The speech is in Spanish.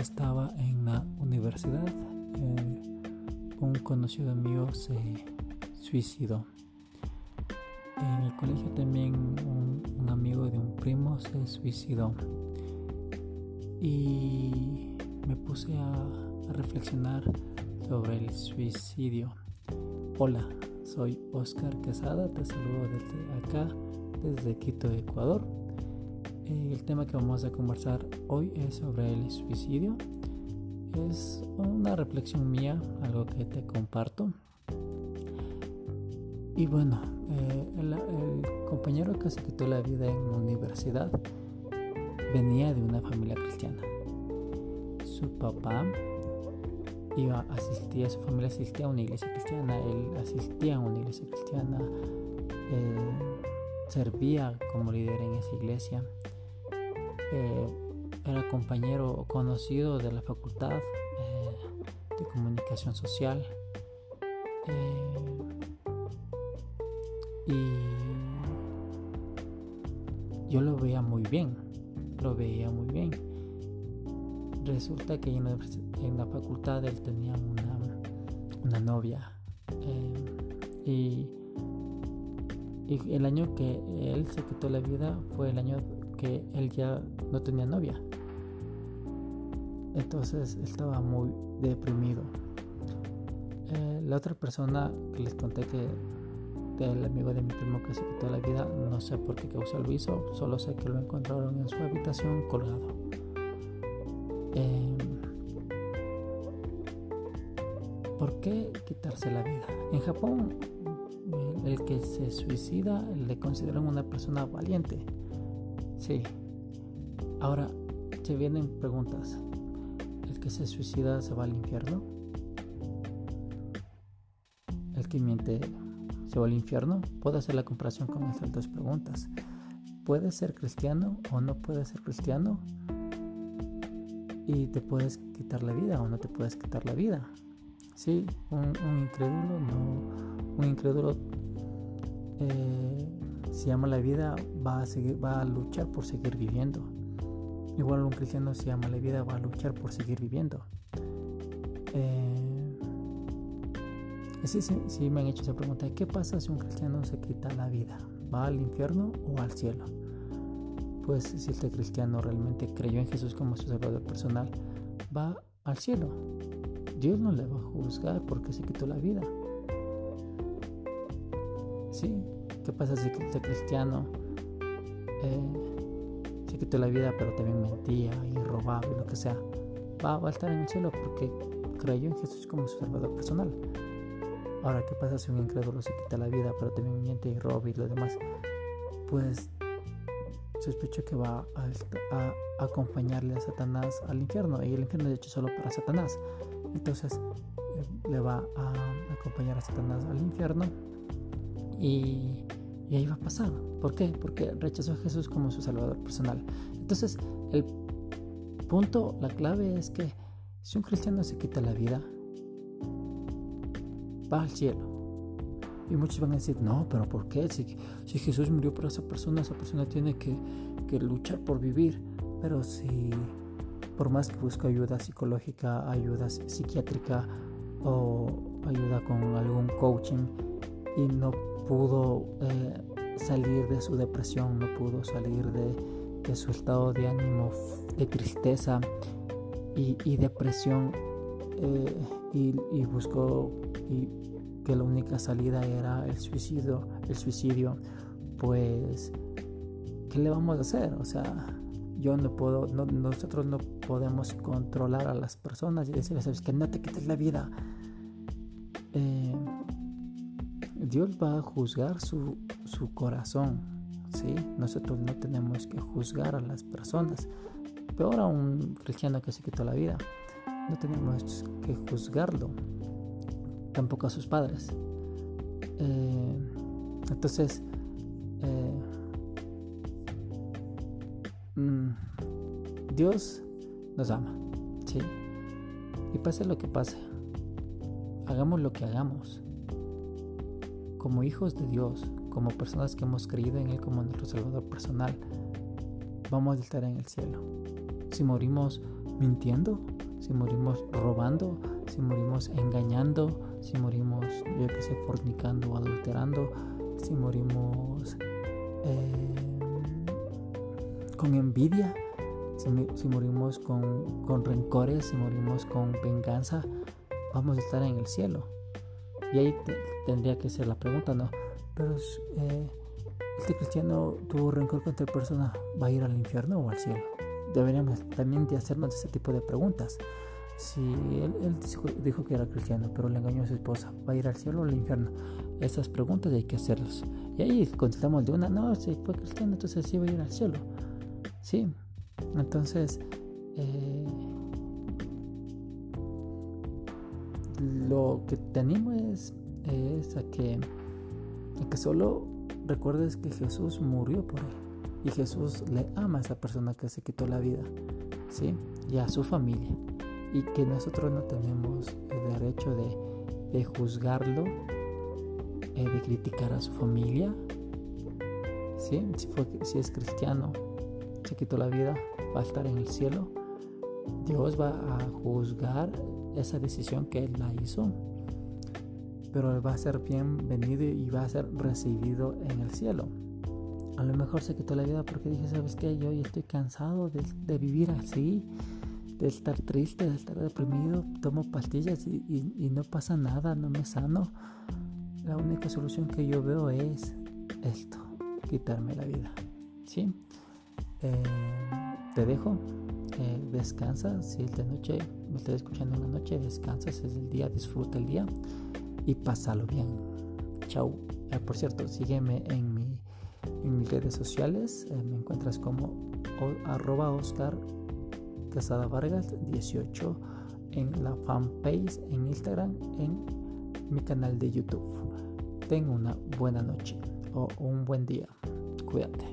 estaba en la universidad, eh, un conocido mío se suicidó. En el colegio también un, amigo de un primo se suicidó. Y me puse a, reflexionar sobre el suicidio. Hola, soy Oscar Quesada, te saludo desde acá, desde Quito, Ecuador. Eh, el tema que vamos a conversar hoy es sobre el suicidio. Es una reflexión mía, algo que te comparto. Y bueno, eh, el, compañero que se quitó la vida en la universidad venía de una familia cristiana. Su papá iba, asistía, su familia asistía a una iglesia cristiana, él asistía a una iglesia cristiana, eh, servía como líder en esa iglesia, eh, era compañero conocido de la facultad de comunicación social. Y yo lo veía muy bien, lo veía muy bien. Resulta que en la, facultad él tenía una, novia. Eh, y, y el año que él se quitó la vida fue el año que él ya no tenía novia. Entonces estaba muy deprimido. Eh, la otra persona que les conté que el amigo de mi primo que se quitó la vida. No sé por qué causó lo hizo, solo sé que lo encontraron en su habitación colgado. Em, ¿Por qué quitarse la vida? En Japón, el, que se suicida le consideran una persona valiente. Sí. Ahora, se vienen preguntas. ¿El que se suicida se va al infierno? ¿El que miente ¿Se va al infierno? Puedo hacer la comparación con estas dos preguntas. ¿Puedes ser cristiano o no puedes ser cristiano? Y te puedes quitar la vida o no te puedes quitar la vida. Sí, un, incrédulo no, un incrédulo eh, si ama la vida va a seguir, va a luchar por seguir viviendo. Igual un cristiano si ama la vida va a luchar por seguir viviendo. Eh, Sí, sí, sí me han hecho esa pregunta. ¿Qué pasa si un cristiano se quita la vida? ¿Va al infierno o al cielo? Pues si este cristiano realmente creyó en Jesús como su salvador personal, va al cielo. Dios no le va a juzgar porque se quitó la vida. ¿Sí? ¿Qué pasa si este cristiano eh, se quitó la vida pero también mentía y robaba y lo que sea? Va, a estar en el cielo porque creyó en Jesús como su salvador personal. Ahora, ¿qué pasa si un incrédulo se quita la vida, pero también miente y roba y lo demás? Pues sospecho que va a, acompañarle a Satanás al infierno y el infierno es hecho solo para Satanás. Entonces eh, le va a acompañar a Satanás al infierno y, y, ahí va a pasar. ¿Por qué? Porque rechazó a Jesús como su salvador personal. Entonces el punto, la clave es que si un cristiano se quita la vida, va al cielo. Y muchos van a decir, no, pero ¿por qué? Si, si Jesús murió por esa persona, esa persona tiene que, que luchar por vivir. Pero si por más que busca ayuda psicológica, ayuda psiquiátrica o ayuda con algún coaching y no pudo eh, salir de su depresión, no pudo salir de, de su estado de ánimo, de tristeza y, depresión, eh, y, y, buscó que la única salida era el suicidio, el suicidio, pues ¿qué le vamos a hacer? O sea, yo no puedo, nosotros no podemos controlar a las personas y decirles, sabes que no te quites la vida. Eh, Dios va a juzgar su, su corazón, ¿sí? Nosotros no tenemos que juzgar a las personas. Peor a un cristiano que se quitó la vida no tenemos que juzgarlo, tampoco a sus padres. Eh, entonces, eh, mm, Dios nos ama, ¿sí? Y pase lo que pase, hagamos lo que hagamos, como hijos de Dios, como personas que hemos creído en Él como nuestro Salvador personal, vamos a estar en el cielo. Si morimos mintiendo, si morimos robando, si morimos engañando, si morimos, yo que sé, fornicando o adulterando, si morimos eh, con envidia, si, morimos con, con, rencores, si morimos con venganza, vamos a estar en el cielo. Y ahí tendría que ser la pregunta, ¿no? Pero eh, este cristiano tuvo rencor contra persona, ¿va a ir al infierno o al cielo? Deberíamos también de hacernos ese tipo de preguntas. Si él, dijo que era cristiano, pero le engañó a su esposa, ¿va a ir al cielo o al infierno? Esas preguntas hay que hacerlas. Y ahí contestamos de una, no, si fue cristiano, entonces sí va a ir al cielo. Sí, entonces, eh, lo que te animo es, a, que, que solo recuerdes que Jesús murió por él y Jesús le ama a esa persona que se quitó la vida, ¿sí? Y a su familia. Y que nosotros no tenemos el derecho de, de juzgarlo, eh, de criticar a su familia, ¿sí? Si, si es cristiano, se quitó la vida, va a estar en el cielo. Dios va a juzgar esa decisión que él la hizo. Pero va a ser bienvenido y va a ser recibido en el cielo. A lo mejor se quitó la vida porque dije, ¿sabes qué? Yo ya estoy cansado de, vivir así, de estar triste, de estar deprimido. Tomo pastillas y, y no pasa nada, no me sano. La única solución que yo veo es esto, quitarme la vida. ¿Sí? Eh, te dejo, eh, descansa, si es de noche, me estás escuchando en la noche, descansa, si es el día, disfruta el día y pásalo bien. Chau. Eh, por cierto, sígueme en, mi, en mis redes sociales, me encuentras como arroba Oscar Casada Vargas 18 en la fanpage en Instagram, en mi canal de YouTube. Tengo una buena noche o un buen día. Cuídate.